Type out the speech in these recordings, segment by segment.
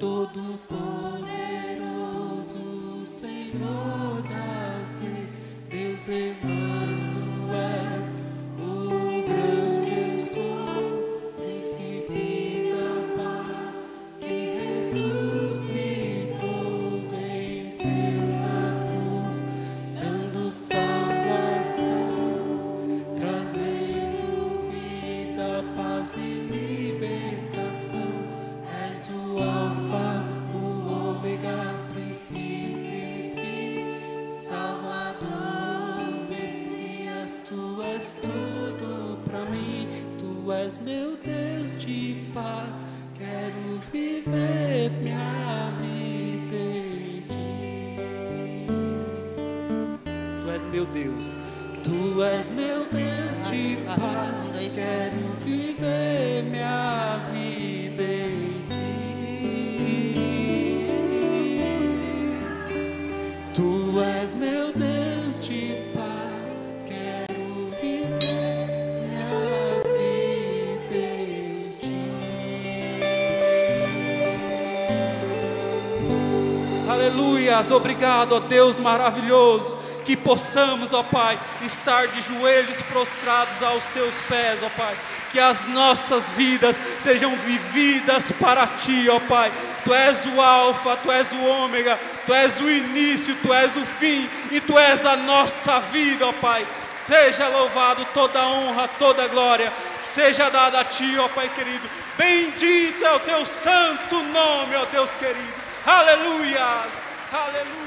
Seis, todo poderoso, Senhor Aleluias, obrigado, ó Deus maravilhoso, que possamos, ó Pai, estar de joelhos prostrados aos teus pés, ó Pai, que as nossas vidas sejam vividas para ti, ó Pai. Tu és o Alfa, tu és o Ômega, tu és o início, tu és o fim e tu és a nossa vida, ó Pai. Seja louvado toda honra, toda glória, seja dada a ti, ó Pai querido. Bendito é o teu santo nome, ó Deus querido. Aleluias, aleluias.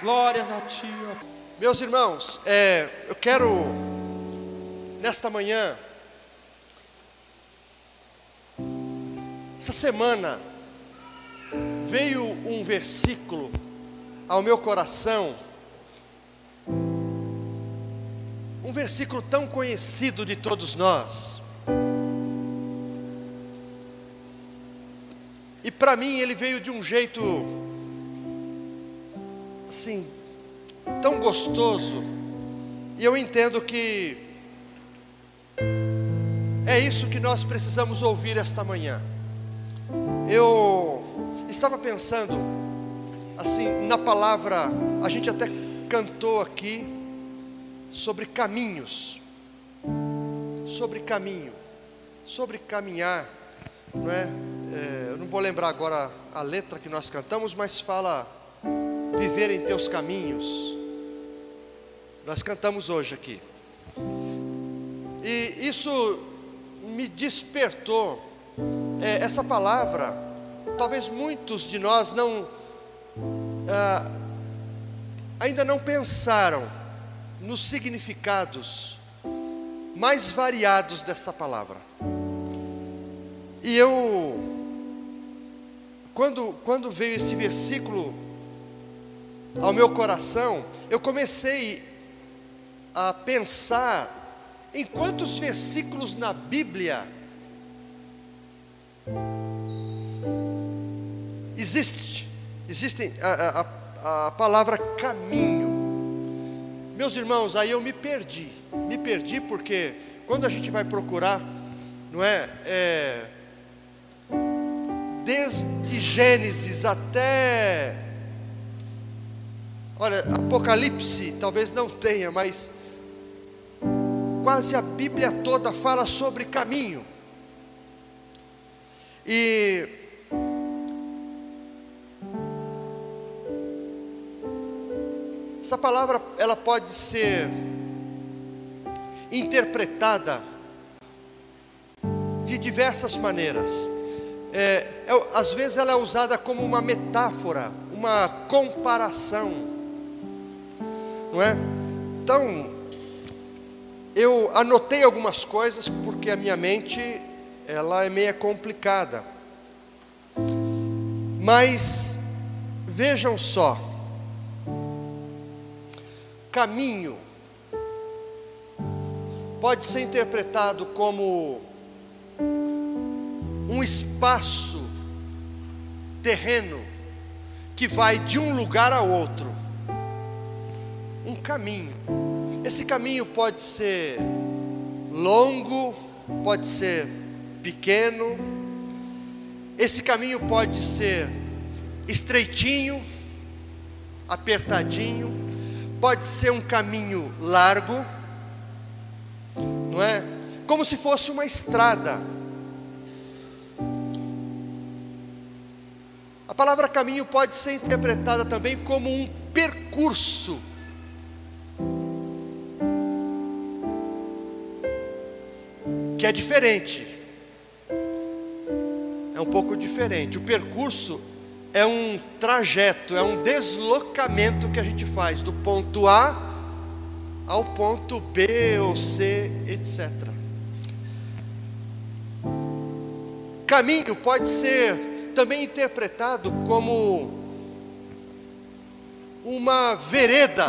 Glórias a ti, ó. Meus irmãos, é, eu quero, nesta manhã, essa semana, veio um versículo ao meu coração, um versículo tão conhecido de todos nós, e para mim ele veio de um jeito, assim, tão gostoso, e eu entendo que é isso que nós precisamos ouvir esta manhã. Eu estava pensando, assim, na palavra, a gente até cantou aqui, sobre caminhos, sobre caminho, sobre caminhar, não é? É, eu não vou lembrar agora a letra que nós cantamos, mas fala viver em teus caminhos. Nós cantamos hoje aqui. E isso me despertou. É, essa palavra, talvez muitos de nós não ah, ainda não pensaram nos significados mais variados dessa palavra. E eu, quando, quando veio esse versículo ao meu coração, eu comecei a pensar em quantos versículos na Bíblia existe, existe a, a, a palavra caminho. Meus irmãos, aí eu me perdi, me perdi porque quando a gente vai procurar, não é, é desde Gênesis até Olha, Apocalipse talvez não tenha, mas quase a Bíblia toda fala sobre caminho. E essa palavra ela pode ser interpretada de diversas maneiras. É, é, às vezes ela é usada como uma metáfora, uma comparação, não é? Então, eu anotei algumas coisas porque a minha mente ela é meio complicada. Mas vejam só, caminho pode ser interpretado como um espaço terreno que vai de um lugar a outro. Um caminho. Esse caminho pode ser longo, pode ser pequeno, esse caminho pode ser estreitinho, apertadinho, pode ser um caminho largo, não é? Como se fosse uma estrada. Palavra caminho pode ser interpretada também como um percurso. Que é diferente. É um pouco diferente. O percurso é um trajeto, é um deslocamento que a gente faz do ponto A ao ponto B ou C, etc. Caminho pode ser também interpretado como uma vereda,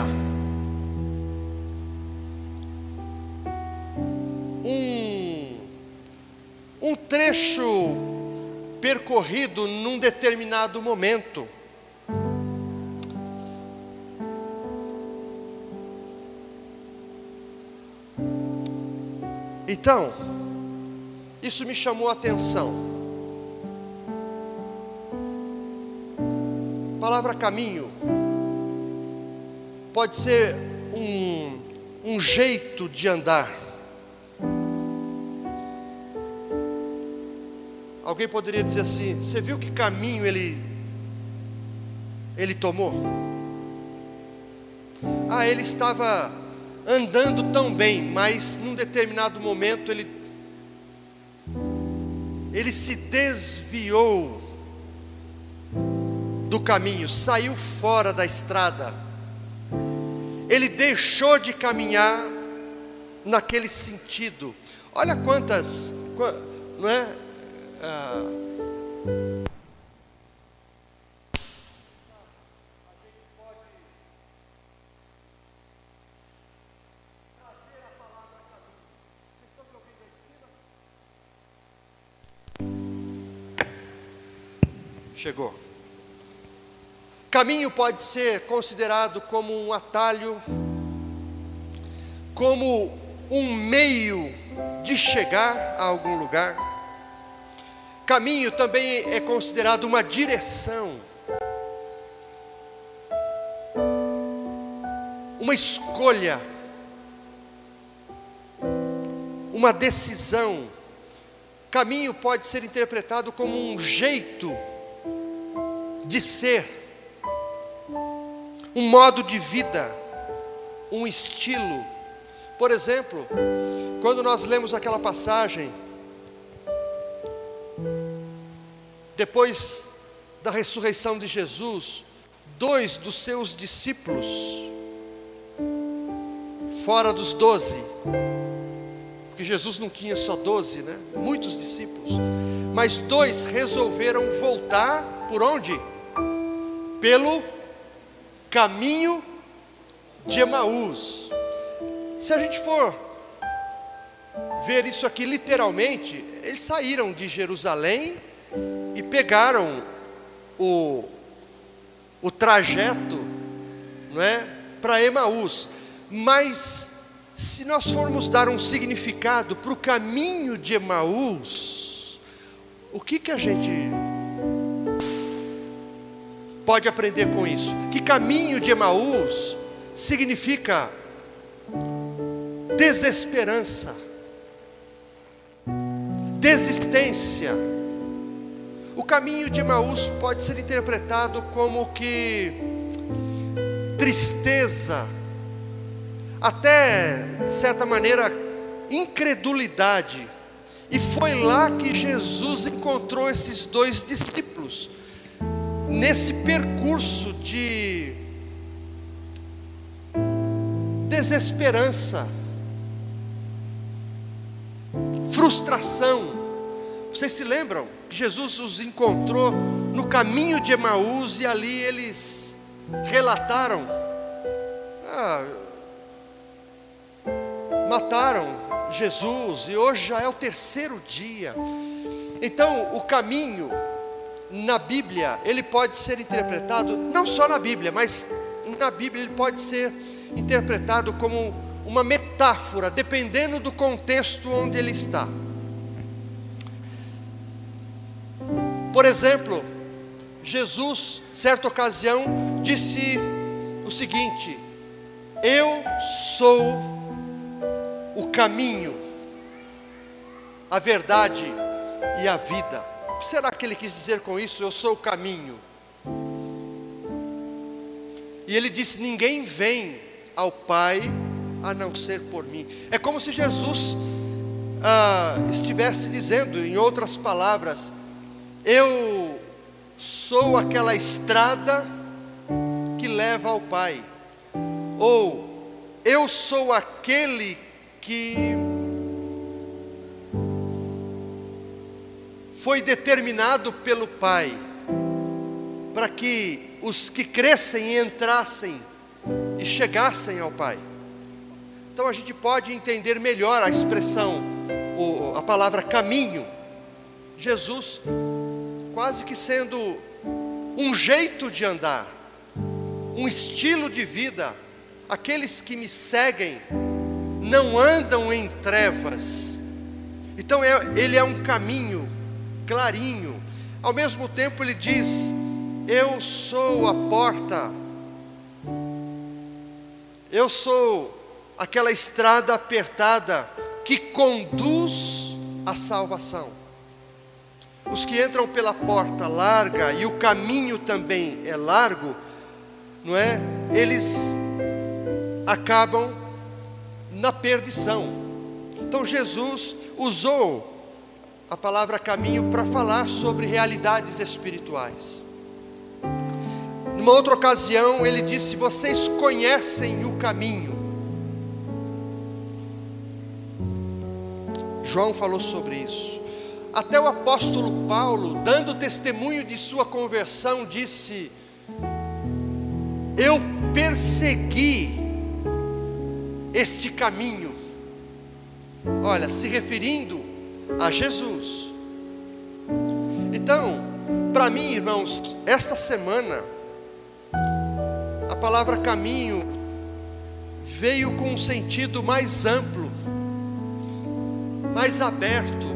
um, um trecho percorrido num determinado momento. Então, isso me chamou a atenção. Palavra caminho pode ser um, um jeito de andar. Alguém poderia dizer assim: Você viu que caminho ele, ele tomou? Ah, ele estava andando tão bem, mas num determinado momento ele, ele se desviou do caminho, saiu fora da estrada, ele deixou de caminhar naquele sentido. Olha quantas, não é? Ah, Chegou. Caminho pode ser considerado como um atalho, como um meio de chegar a algum lugar. Caminho também é considerado uma direção, uma escolha, uma decisão. Caminho pode ser interpretado como um jeito de ser, um modo de vida, um estilo. Por exemplo, quando nós lemos aquela passagem, Depois da ressurreição de Jesus, dois dos seus discípulos, fora dos doze, porque Jesus não tinha só doze, né? Muitos discípulos, mas dois resolveram voltar por onde? Pelo caminho de Emaús. Se a gente for ver isso aqui literalmente, eles saíram de Jerusalém e pegaram o, o trajeto não é, para Emaús. Mas se nós formos dar um significado para o caminho de Emaús, o que, que a gente pode aprender com isso? Que caminho de Emaús significa desesperança, desistência, o caminho de Emaús pode ser interpretado como que tristeza, até de certa maneira incredulidade. E foi lá que Jesus encontrou esses dois discípulos, nesse percurso de desesperança, frustração. Vocês se lembram? Jesus os encontrou no caminho de Emaús e ali eles relataram: ah, mataram Jesus e hoje já é o terceiro dia. Então, o caminho na Bíblia, ele pode ser interpretado, não só na Bíblia, mas na Bíblia ele pode ser interpretado como uma metáfora, dependendo do contexto onde ele está. Por exemplo, Jesus, certa ocasião, disse o seguinte: Eu sou o caminho, a verdade e a vida. O que será que ele quis dizer com isso? Eu sou o caminho. E ele disse: Ninguém vem ao Pai a não ser por mim. É como se Jesus ah, estivesse dizendo, em outras palavras, eu sou aquela estrada que leva ao Pai, ou eu sou aquele que foi determinado pelo Pai para que os que crescem entrassem e chegassem ao Pai. Então a gente pode entender melhor a expressão, a palavra caminho. Jesus, quase que sendo um jeito de andar, um estilo de vida. Aqueles que me seguem não andam em trevas. Então é, ele é um caminho clarinho. Ao mesmo tempo ele diz: Eu sou a porta. Eu sou aquela estrada apertada que conduz à salvação. Os que entram pela porta larga e o caminho também é largo, não é? Eles acabam na perdição. Então Jesus usou a palavra caminho para falar sobre realidades espirituais. Numa outra ocasião, ele disse: Vocês conhecem o caminho. João falou sobre isso. Até o apóstolo Paulo, dando testemunho de sua conversão, disse: Eu persegui este caminho. Olha, se referindo a Jesus. Então, para mim, irmãos, esta semana, a palavra caminho veio com um sentido mais amplo, mais aberto.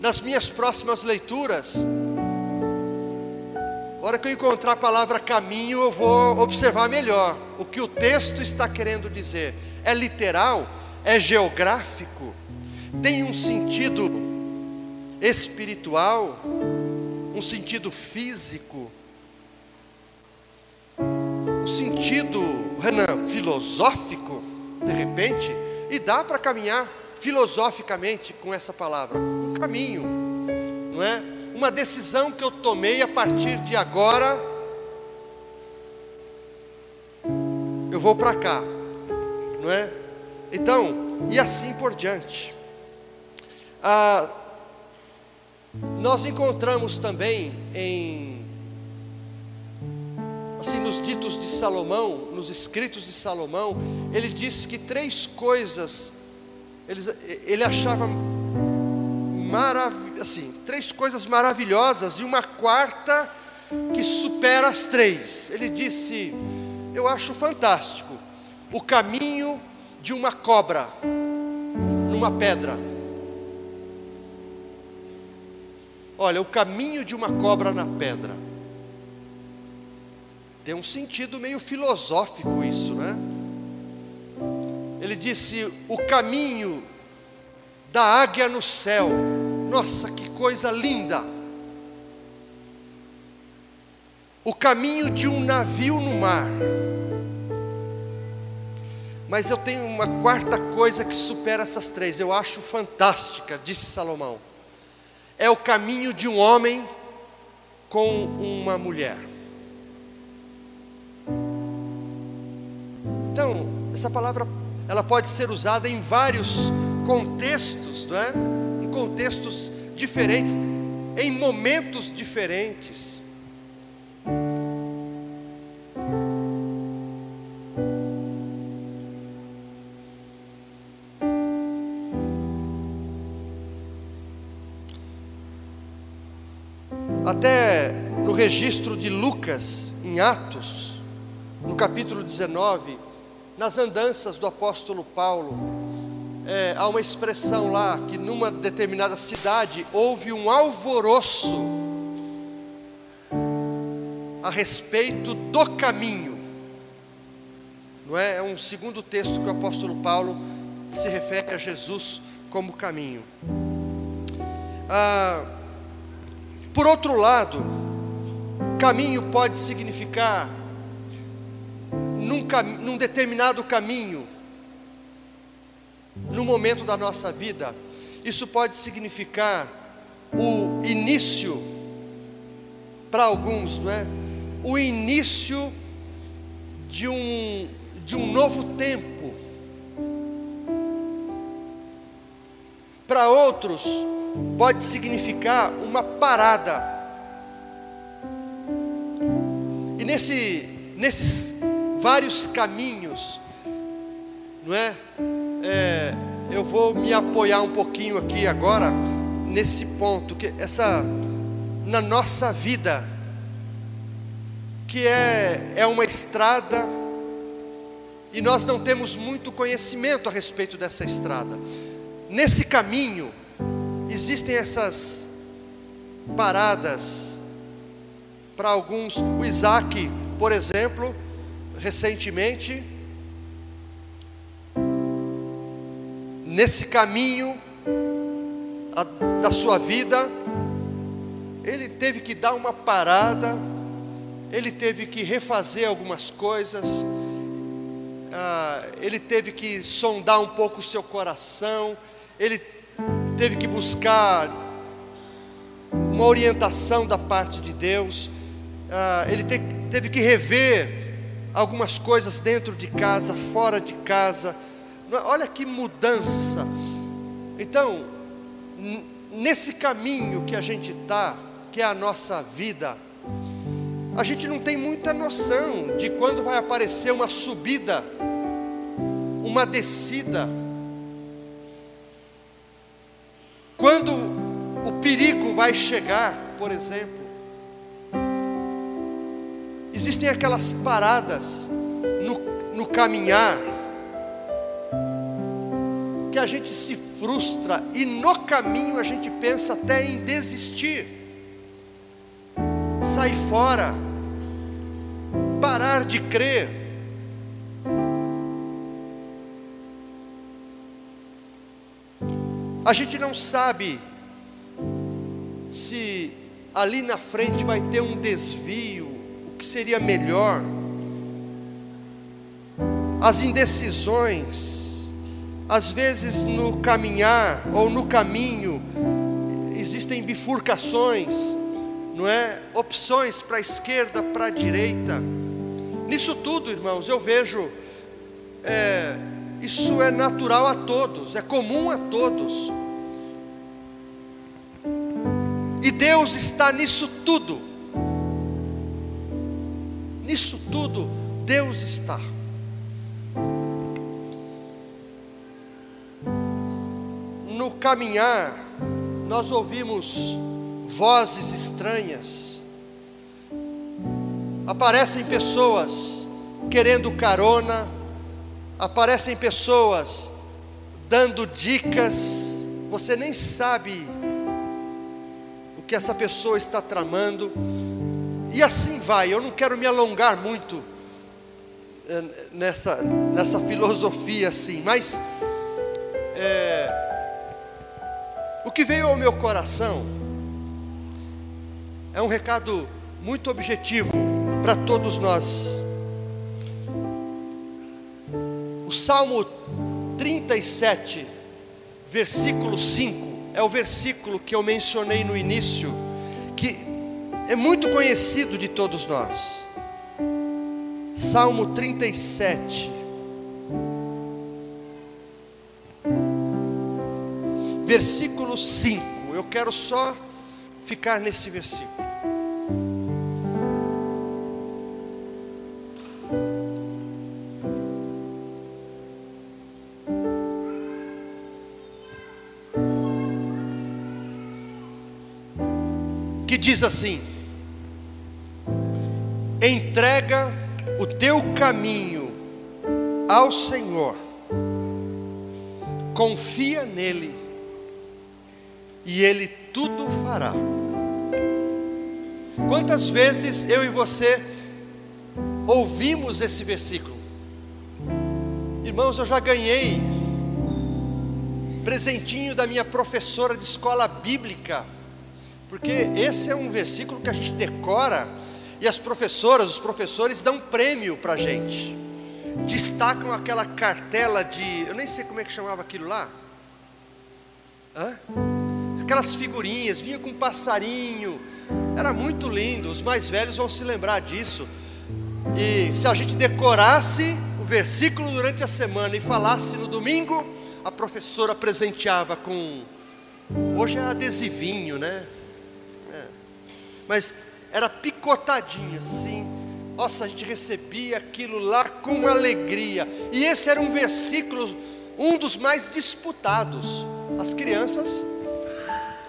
Nas minhas próximas leituras, hora que eu encontrar a palavra caminho, eu vou observar melhor o que o texto está querendo dizer. É literal? É geográfico? Tem um sentido espiritual? Um sentido físico? Um sentido, Renan, filosófico? De repente? E dá para caminhar filosoficamente com essa palavra. Um caminho, não é? uma decisão que eu tomei a partir de agora. Eu vou para cá, não é? Então, e assim por diante. Ah, nós encontramos também em assim nos ditos de Salomão, nos escritos de Salomão, ele diz que três coisas ele, ele achava marav assim, três coisas maravilhosas e uma quarta que supera as três. Ele disse: Eu acho fantástico o caminho de uma cobra numa pedra. Olha, o caminho de uma cobra na pedra. Tem um sentido meio filosófico isso, né? Ele disse: o caminho da águia no céu. Nossa, que coisa linda! O caminho de um navio no mar. Mas eu tenho uma quarta coisa que supera essas três, eu acho fantástica, disse Salomão. É o caminho de um homem com uma mulher. Então, essa palavra ela pode ser usada em vários contextos, não é? Em contextos diferentes, em momentos diferentes. Até no registro de Lucas, em Atos, no capítulo 19, nas andanças do apóstolo Paulo, é, há uma expressão lá que numa determinada cidade houve um alvoroço a respeito do caminho. Não é? É um segundo texto que o apóstolo Paulo se refere a Jesus como caminho. Ah, por outro lado, caminho pode significar num, num determinado caminho, no momento da nossa vida, isso pode significar o início, para alguns, não é? O início de um, de um novo tempo. Para outros, pode significar uma parada. E nesse, nesses vários caminhos, não é? é? Eu vou me apoiar um pouquinho aqui agora nesse ponto que essa na nossa vida que é é uma estrada e nós não temos muito conhecimento a respeito dessa estrada. Nesse caminho existem essas paradas para alguns. O Isaac, por exemplo, recentemente, nesse caminho da sua vida, ele teve que dar uma parada, ele teve que refazer algumas coisas, ah, ele teve que sondar um pouco o seu coração, ele teve que buscar uma orientação da parte de Deus, ah, ele te, teve que rever algumas coisas dentro de casa, fora de casa. Olha que mudança. Então, nesse caminho que a gente está, que é a nossa vida, a gente não tem muita noção de quando vai aparecer uma subida, uma descida, quando o perigo vai chegar, por exemplo. Existem aquelas paradas no, no caminhar que a gente se frustra e no caminho a gente pensa até em desistir, sair fora, parar de crer. A gente não sabe se ali na frente vai ter um desvio, que seria melhor, as indecisões, às vezes no caminhar ou no caminho, existem bifurcações, não é? Opções para a esquerda, para a direita. Nisso tudo, irmãos, eu vejo, é, isso é natural a todos, é comum a todos. E Deus está nisso tudo. Nisso tudo, Deus está. No caminhar, nós ouvimos vozes estranhas, aparecem pessoas querendo carona, aparecem pessoas dando dicas, você nem sabe o que essa pessoa está tramando. E assim vai, eu não quero me alongar muito eh, nessa, nessa filosofia assim, mas é, o que veio ao meu coração é um recado muito objetivo para todos nós. O Salmo 37, versículo 5, é o versículo que eu mencionei no início, que é muito conhecido de todos nós. Salmo 37. Versículo 5. Eu quero só ficar nesse versículo. Diz assim: entrega o teu caminho ao Senhor, confia nele, e ele tudo fará. Quantas vezes eu e você ouvimos esse versículo? Irmãos, eu já ganhei presentinho da minha professora de escola bíblica, porque esse é um versículo que a gente decora e as professoras, os professores dão prêmio para a gente, destacam aquela cartela de, eu nem sei como é que chamava aquilo lá, Hã? aquelas figurinhas, vinha com um passarinho, era muito lindo, os mais velhos vão se lembrar disso. E se a gente decorasse o versículo durante a semana e falasse no domingo, a professora presenteava com. Hoje é adesivinho, né? Mas era picotadinho assim. Nossa, a gente recebia aquilo lá com alegria. E esse era um versículo, um dos mais disputados. As crianças,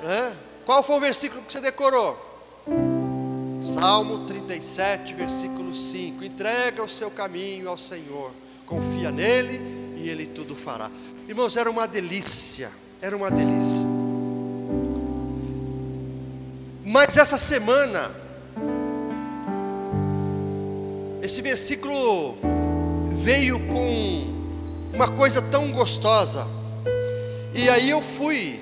né? Qual foi o versículo que você decorou? Salmo 37, versículo 5: Entrega o seu caminho ao Senhor, confia nele e ele tudo fará. Irmãos, era uma delícia, era uma delícia. Mas essa semana, esse versículo veio com uma coisa tão gostosa, e aí eu fui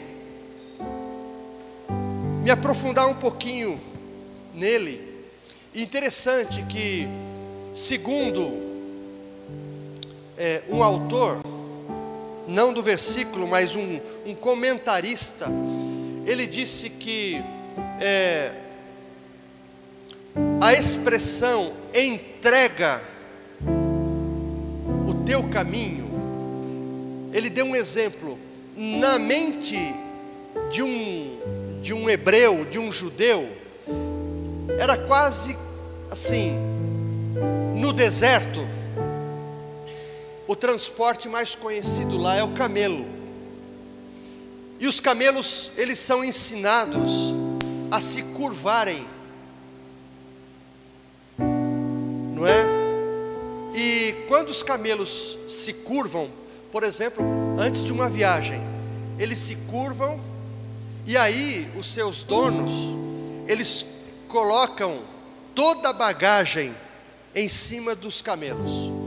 me aprofundar um pouquinho nele. E interessante que, segundo é, um autor, não do versículo, mas um, um comentarista, ele disse que é, a expressão entrega o teu caminho, ele deu um exemplo, na mente de um, de um hebreu, de um judeu, era quase assim, no deserto, o transporte mais conhecido lá é o camelo. E os camelos, eles são ensinados a se curvarem. Não é? E quando os camelos se curvam, por exemplo, antes de uma viagem, eles se curvam e aí os seus donos, eles colocam toda a bagagem em cima dos camelos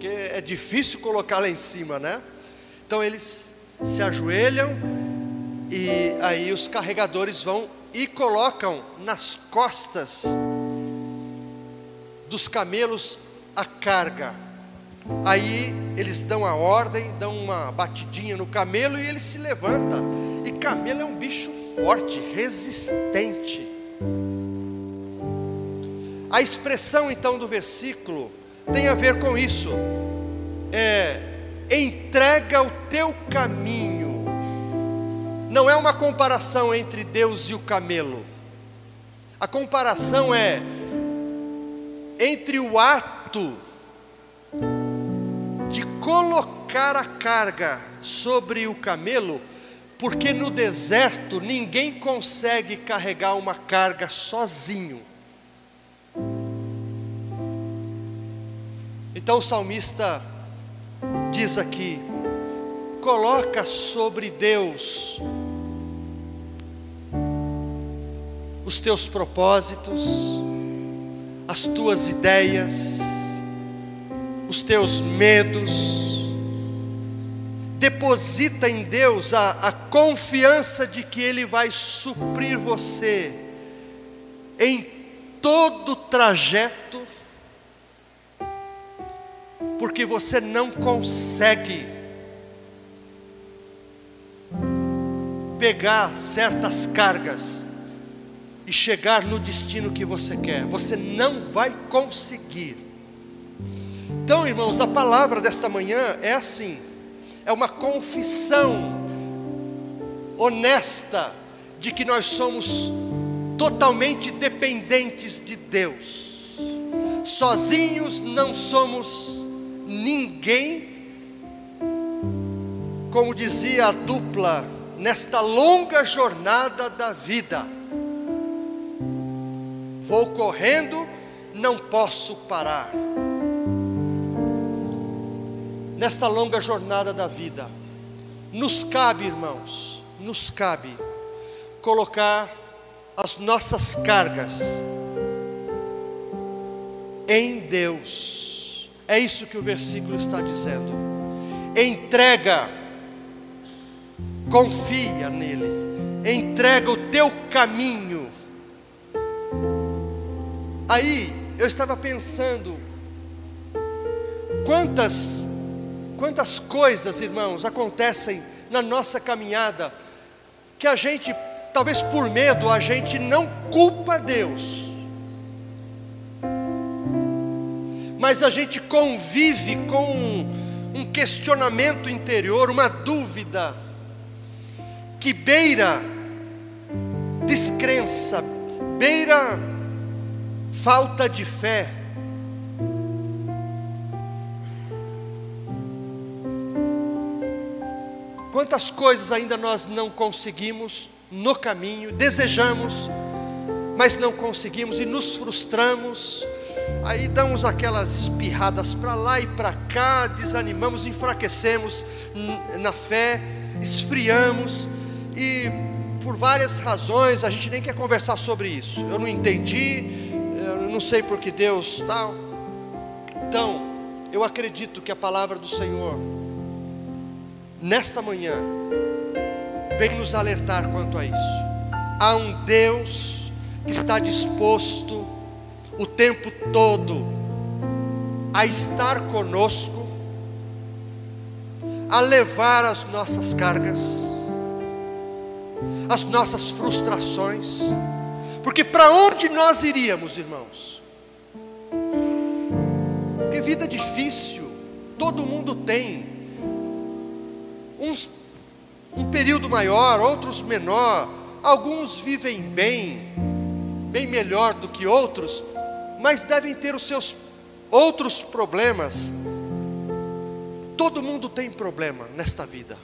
porque é difícil colocar lá em cima, né? Então eles se ajoelham e aí os carregadores vão e colocam nas costas dos camelos a carga. Aí eles dão a ordem, dão uma batidinha no camelo e ele se levanta. E camelo é um bicho forte, resistente. A expressão então do versículo tem a ver com isso. É, entrega o teu caminho. Não é uma comparação entre Deus e o camelo. A comparação é entre o ato de colocar a carga sobre o camelo, porque no deserto ninguém consegue carregar uma carga sozinho. Então o salmista diz aqui: coloca sobre Deus os teus propósitos, as tuas ideias, os teus medos, deposita em Deus a, a confiança de que Ele vai suprir você em todo o trajeto porque você não consegue pegar certas cargas e chegar no destino que você quer. Você não vai conseguir. Então, irmãos, a palavra desta manhã é assim: é uma confissão honesta de que nós somos totalmente dependentes de Deus. Sozinhos não somos ninguém, como dizia a dupla, nesta longa jornada da vida. Vou correndo, não posso parar. nesta longa jornada da vida, nos cabe, irmãos, nos cabe colocar as nossas cargas em Deus. É isso que o versículo está dizendo. Entrega, confia nele, entrega o teu caminho. Aí eu estava pensando, quantas, quantas coisas, irmãos, acontecem na nossa caminhada, que a gente, talvez por medo, a gente não culpa Deus. Mas a gente convive com um questionamento interior, uma dúvida, que beira descrença, beira falta de fé. Quantas coisas ainda nós não conseguimos no caminho, desejamos, mas não conseguimos e nos frustramos, Aí damos aquelas espirradas para lá e para cá, desanimamos, enfraquecemos na fé, esfriamos e por várias razões a gente nem quer conversar sobre isso. Eu não entendi, não sei por que Deus tal. Então, eu acredito que a palavra do Senhor nesta manhã vem nos alertar quanto a isso. Há um Deus que está disposto o tempo todo a estar conosco, a levar as nossas cargas, as nossas frustrações, porque para onde nós iríamos, irmãos? Porque vida difícil, todo mundo tem, uns um período maior, outros menor, alguns vivem bem, bem melhor do que outros, mas devem ter os seus outros problemas. Todo mundo tem problema nesta vida.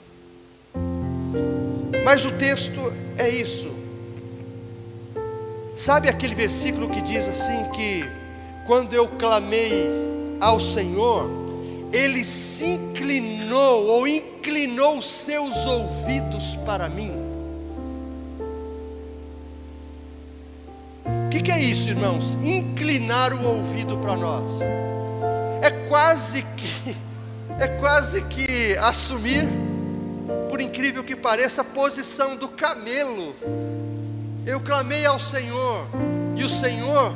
Mas o texto é isso. Sabe aquele versículo que diz assim que quando eu clamei ao Senhor, ele se inclinou ou inclinou seus ouvidos para mim. O que, que é isso, irmãos? Inclinar o ouvido para nós. É quase que, é quase que assumir, por incrível que pareça, a posição do camelo. Eu clamei ao Senhor, e o Senhor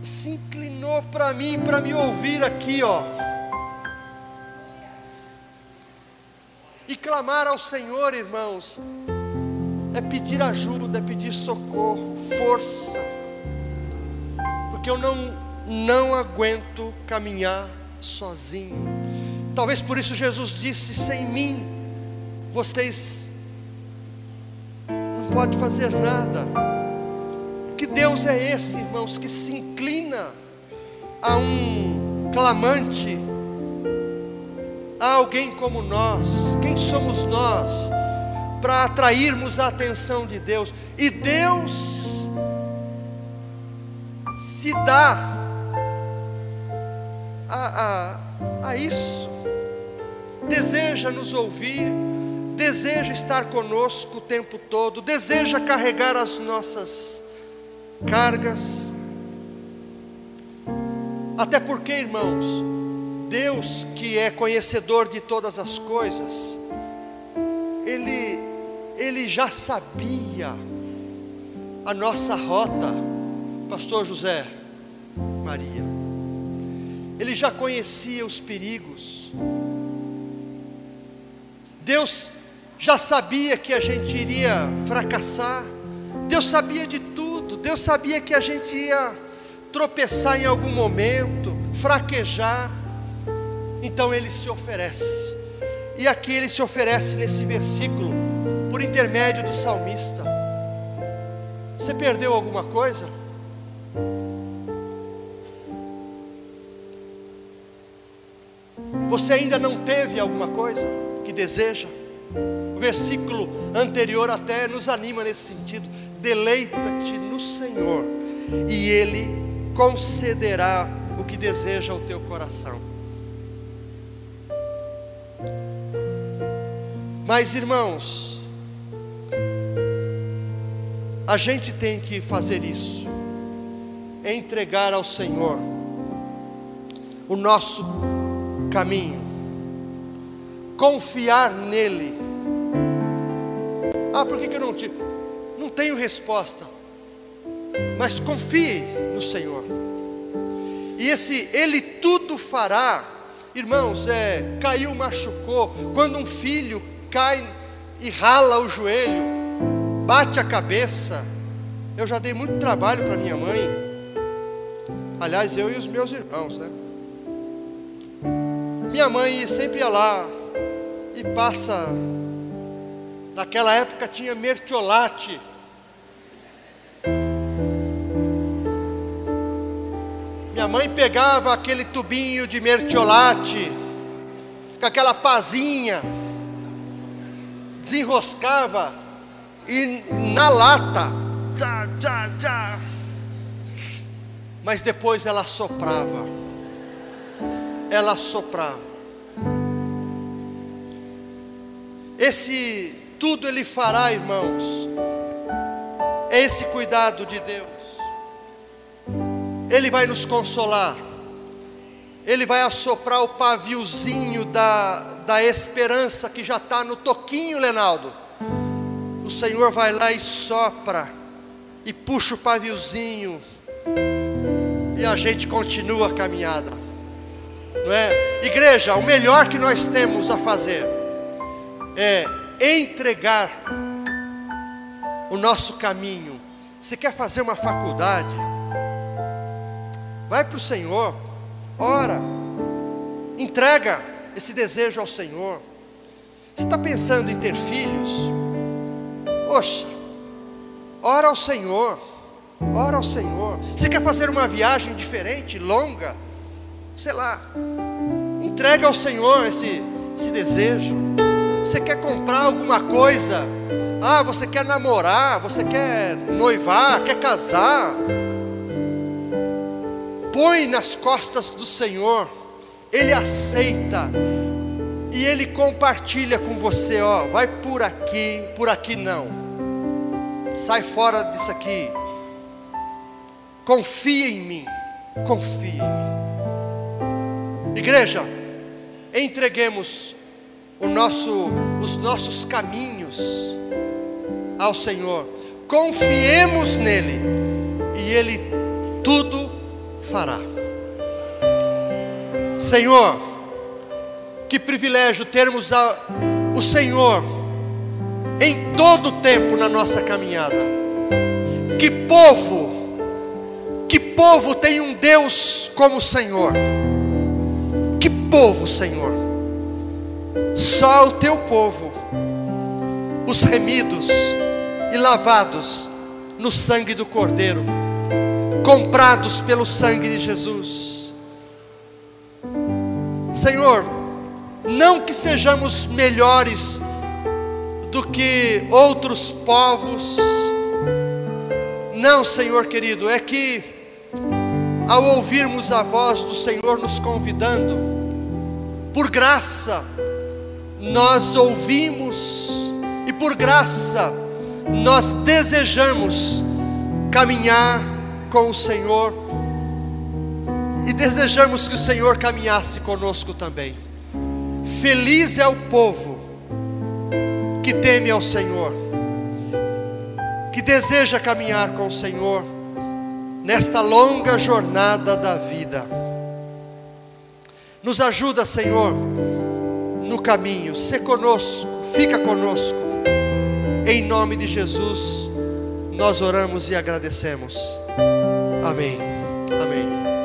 se inclinou para mim, para me ouvir aqui, ó. E clamar ao Senhor, irmãos, é pedir ajuda, é pedir socorro, força, porque eu não, não aguento caminhar sozinho. Talvez por isso Jesus disse: sem mim, vocês não podem fazer nada. Que Deus é esse, irmãos, que se inclina a um clamante, a alguém como nós? Quem somos nós? para atrairmos a atenção de Deus. E Deus se dá a, a, a isso, deseja nos ouvir, deseja estar conosco o tempo todo, deseja carregar as nossas cargas. Até porque, irmãos, Deus que é conhecedor de todas as coisas, Ele ele já sabia a nossa rota, Pastor José Maria. Ele já conhecia os perigos. Deus já sabia que a gente iria fracassar. Deus sabia de tudo. Deus sabia que a gente ia tropeçar em algum momento, fraquejar. Então ele se oferece. E aqui ele se oferece nesse versículo por intermédio do salmista. Você perdeu alguma coisa? Você ainda não teve alguma coisa que deseja? O versículo anterior até nos anima nesse sentido. Deleita-te no Senhor, e Ele concederá o que deseja ao teu coração. Mas irmãos, a gente tem que fazer isso, entregar ao Senhor o nosso caminho, confiar nele. Ah, por que, que eu não te, não tenho resposta? Mas confie no Senhor. E esse Ele tudo fará, irmãos, é caiu, machucou. Quando um filho cai e rala o joelho, bate a cabeça. Eu já dei muito trabalho para minha mãe. Aliás, eu e os meus irmãos, né? Minha mãe sempre ia lá e passa. Naquela época tinha mertiolate. Minha mãe pegava aquele tubinho de mertiolate, com aquela pazinha, desenroscava e na lata, tchá, tchá, tchá. mas depois ela soprava, ela soprava. Esse tudo Ele fará, irmãos, é esse cuidado de Deus. Ele vai nos consolar, Ele vai assoprar o paviozinho da, da esperança que já está no toquinho, Lenaldo. O Senhor vai lá e sopra, e puxa o paviozinho, e a gente continua a caminhada, não é? Igreja, o melhor que nós temos a fazer é entregar o nosso caminho. Você quer fazer uma faculdade? Vai para o Senhor, ora, entrega esse desejo ao Senhor. Você está pensando em ter filhos? Poxa, ora ao Senhor, ora ao Senhor. Você quer fazer uma viagem diferente, longa? Sei lá, entrega ao Senhor esse, esse desejo. Você quer comprar alguma coisa? Ah, você quer namorar, você quer noivar, quer casar? Põe nas costas do Senhor, Ele aceita e Ele compartilha com você, ó, vai por aqui, por aqui não. Sai fora disso aqui. Confia em mim. Confia em mim. Igreja, entreguemos nosso, os nossos caminhos ao Senhor, confiemos nele e Ele tudo fará. Senhor, que privilégio termos a, o Senhor em todo o tempo na nossa caminhada. Que povo, que povo tem um Deus como o Senhor. Que povo, Senhor só o teu povo, os remidos e lavados no sangue do Cordeiro, comprados pelo sangue de Jesus. Senhor, não que sejamos melhores do que outros povos, não, Senhor querido, é que ao ouvirmos a voz do Senhor nos convidando, por graça, nós ouvimos e por graça nós desejamos caminhar com o Senhor e desejamos que o Senhor caminhasse conosco também. Feliz é o povo que teme ao Senhor, que deseja caminhar com o Senhor nesta longa jornada da vida. Nos ajuda, Senhor no caminho. Se conosco, fica conosco. Em nome de Jesus, nós oramos e agradecemos. Amém. Amém.